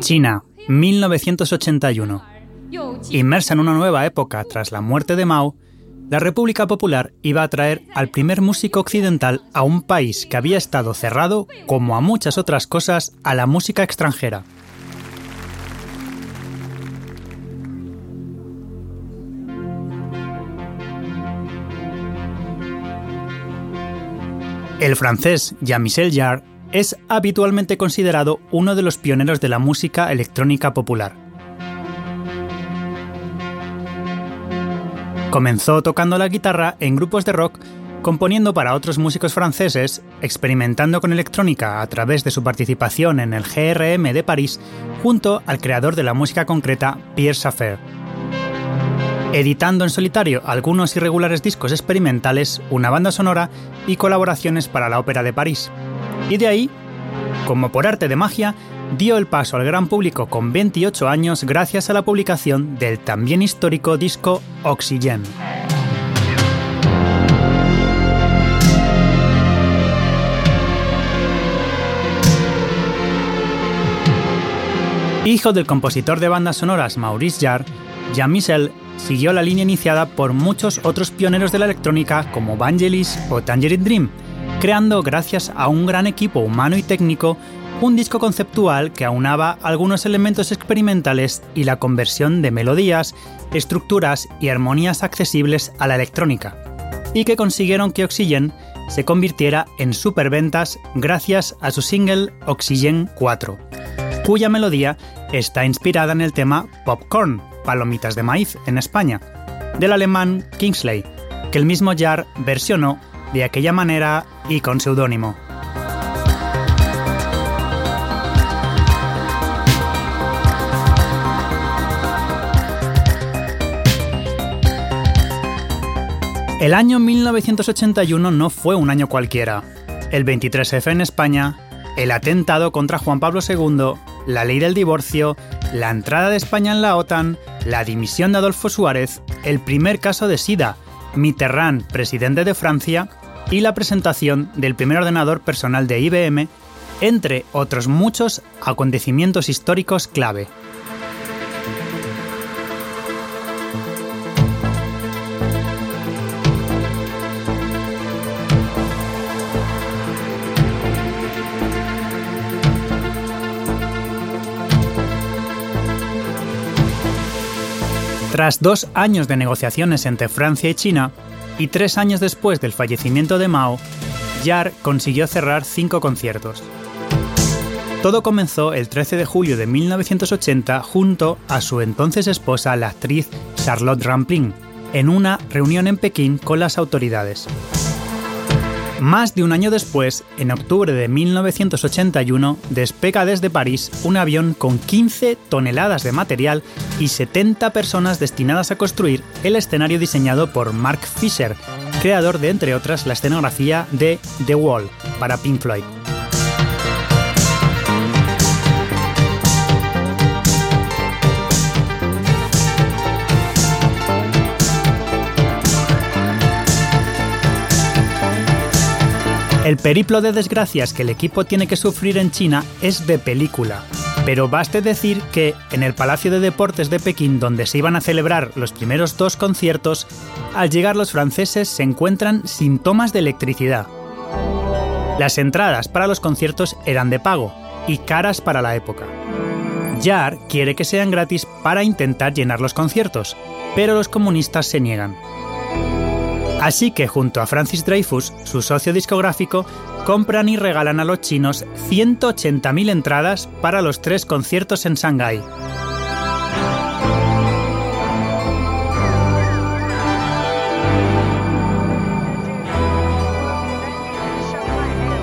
China, 1981. Inmersa en una nueva época tras la muerte de Mao, la República Popular iba a traer al primer músico occidental a un país que había estado cerrado, como a muchas otras cosas, a la música extranjera. El francés Jean-Michel Jarre es habitualmente considerado uno de los pioneros de la música electrónica popular. Comenzó tocando la guitarra en grupos de rock, componiendo para otros músicos franceses, experimentando con electrónica a través de su participación en el GRM de París, junto al creador de la música concreta Pierre Schaeffer editando en solitario algunos irregulares discos experimentales, una banda sonora y colaboraciones para la Ópera de París. Y de ahí, como por arte de magia, dio el paso al gran público con 28 años gracias a la publicación del también histórico disco Oxygen. Hijo del compositor de bandas sonoras Maurice Jarre, Jean-Michel siguió la línea iniciada por muchos otros pioneros de la electrónica como Vangelis o Tangerine Dream, creando, gracias a un gran equipo humano y técnico, un disco conceptual que aunaba algunos elementos experimentales y la conversión de melodías, estructuras y armonías accesibles a la electrónica, y que consiguieron que Oxygen se convirtiera en superventas gracias a su single Oxygen 4, cuya melodía está inspirada en el tema Popcorn, palomitas de maíz en España, del alemán Kingsley, que el mismo Jar versionó de aquella manera y con seudónimo. El año 1981 no fue un año cualquiera. El 23F en España, el atentado contra Juan Pablo II, la ley del divorcio, la entrada de España en la OTAN, la dimisión de Adolfo Suárez, el primer caso de SIDA, Mitterrand, presidente de Francia, y la presentación del primer ordenador personal de IBM, entre otros muchos acontecimientos históricos clave. Tras dos años de negociaciones entre Francia y China, y tres años después del fallecimiento de Mao, Yar consiguió cerrar cinco conciertos. Todo comenzó el 13 de julio de 1980 junto a su entonces esposa, la actriz Charlotte Rampling, en una reunión en Pekín con las autoridades. Más de un año después, en octubre de 1981, despega desde París un avión con 15 toneladas de material y 70 personas destinadas a construir el escenario diseñado por Mark Fisher, creador de, entre otras, la escenografía de The Wall para Pink Floyd. El periplo de desgracias que el equipo tiene que sufrir en China es de película, pero baste decir que en el Palacio de Deportes de Pekín, donde se iban a celebrar los primeros dos conciertos, al llegar los franceses se encuentran sin tomas de electricidad. Las entradas para los conciertos eran de pago y caras para la época. Jar quiere que sean gratis para intentar llenar los conciertos, pero los comunistas se niegan. Así que junto a Francis Dreyfus, su socio discográfico, compran y regalan a los chinos 180.000 entradas para los tres conciertos en Shanghái.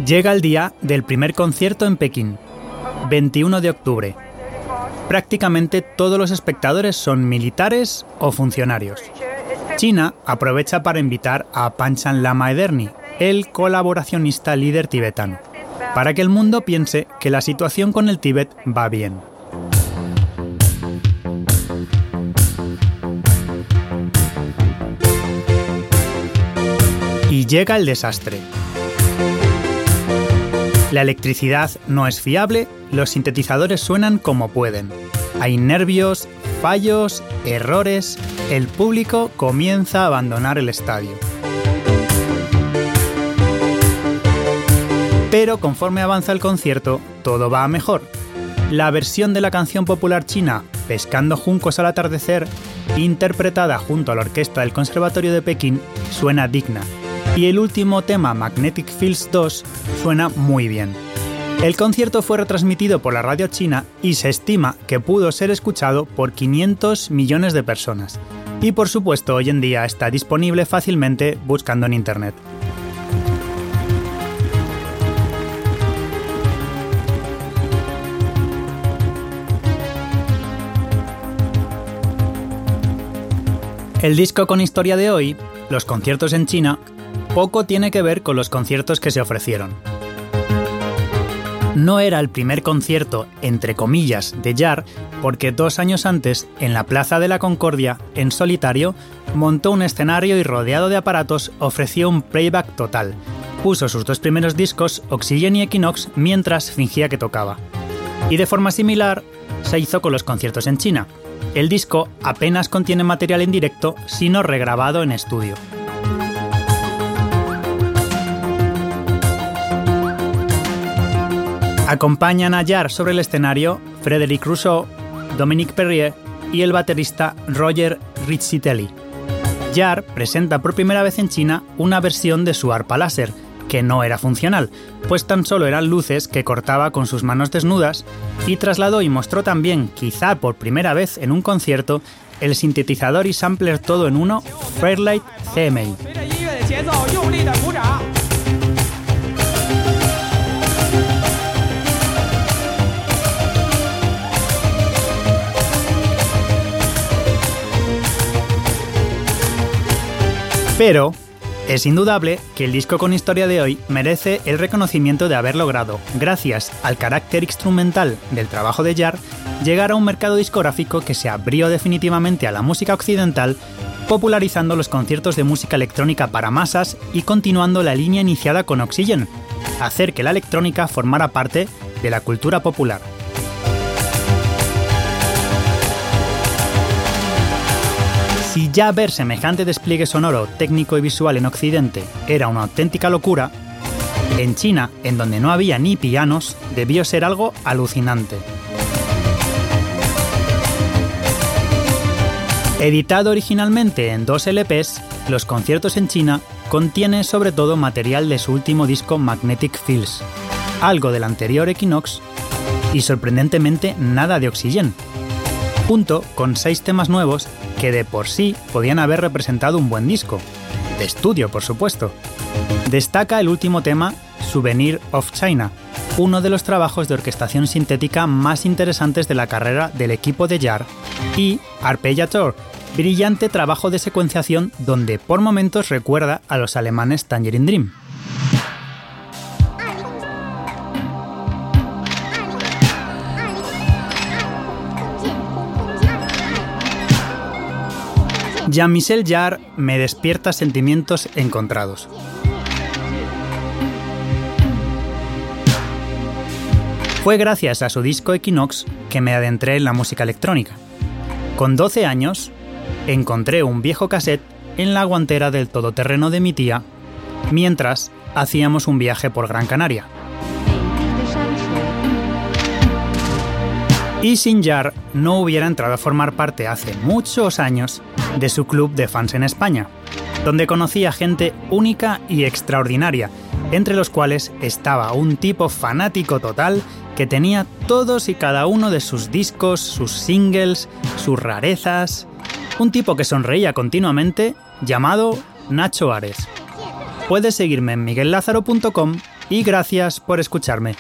Llega el día del primer concierto en Pekín, 21 de octubre. Prácticamente todos los espectadores son militares o funcionarios. China aprovecha para invitar a Panchan Lama Ederni, el colaboracionista líder tibetano, para que el mundo piense que la situación con el Tíbet va bien. Y llega el desastre. La electricidad no es fiable, los sintetizadores suenan como pueden. Hay nervios, fallos, errores, el público comienza a abandonar el estadio. Pero conforme avanza el concierto, todo va a mejor. La versión de la canción popular china Pescando juncos al atardecer, interpretada junto a la orquesta del Conservatorio de Pekín, suena digna. Y el último tema, Magnetic Fields 2, suena muy bien. El concierto fue retransmitido por la radio china y se estima que pudo ser escuchado por 500 millones de personas. Y por supuesto hoy en día está disponible fácilmente buscando en Internet. El disco con historia de hoy, los conciertos en China, poco tiene que ver con los conciertos que se ofrecieron. No era el primer concierto, entre comillas, de Jar, porque dos años antes, en la Plaza de la Concordia, en solitario, montó un escenario y rodeado de aparatos ofreció un playback total. Puso sus dos primeros discos, Oxygen y Equinox, mientras fingía que tocaba. Y de forma similar, se hizo con los conciertos en China, el disco apenas contiene material en directo, sino regrabado en estudio. Acompañan a Jar sobre el escenario Frédéric Rousseau, Dominique Perrier y el baterista Roger Rizzitelli. Jar presenta por primera vez en China una versión de su arpa láser, que no era funcional, pues tan solo eran luces que cortaba con sus manos desnudas, y trasladó y mostró también, quizá por primera vez en un concierto, el sintetizador y sampler todo en uno Fairlight CMI. Pero es indudable que el disco con historia de hoy merece el reconocimiento de haber logrado, gracias al carácter instrumental del trabajo de Jar, llegar a un mercado discográfico que se abrió definitivamente a la música occidental, popularizando los conciertos de música electrónica para masas y continuando la línea iniciada con Oxygen, hacer que la electrónica formara parte de la cultura popular. Si ya ver semejante despliegue sonoro, técnico y visual en Occidente era una auténtica locura, en China, en donde no había ni pianos, debió ser algo alucinante. Editado originalmente en dos LPs, Los conciertos en China contiene sobre todo material de su último disco Magnetic Fields, algo del anterior Equinox y sorprendentemente nada de Oxygen, junto con seis temas nuevos que de por sí podían haber representado un buen disco, de estudio por supuesto. Destaca el último tema, Souvenir of China, uno de los trabajos de orquestación sintética más interesantes de la carrera del equipo de Jar, y Arpeggiator, brillante trabajo de secuenciación donde por momentos recuerda a los alemanes Tangerine Dream. Jean-Michel Jarre me despierta sentimientos encontrados. Fue gracias a su disco Equinox que me adentré en la música electrónica. Con 12 años, encontré un viejo cassette en la guantera del todoterreno de mi tía mientras hacíamos un viaje por Gran Canaria. Y sin Jar no hubiera entrado a formar parte hace muchos años de su club de fans en España, donde conocía gente única y extraordinaria, entre los cuales estaba un tipo fanático total que tenía todos y cada uno de sus discos, sus singles, sus rarezas. Un tipo que sonreía continuamente llamado Nacho Ares. Puedes seguirme en miguellázaro.com y gracias por escucharme.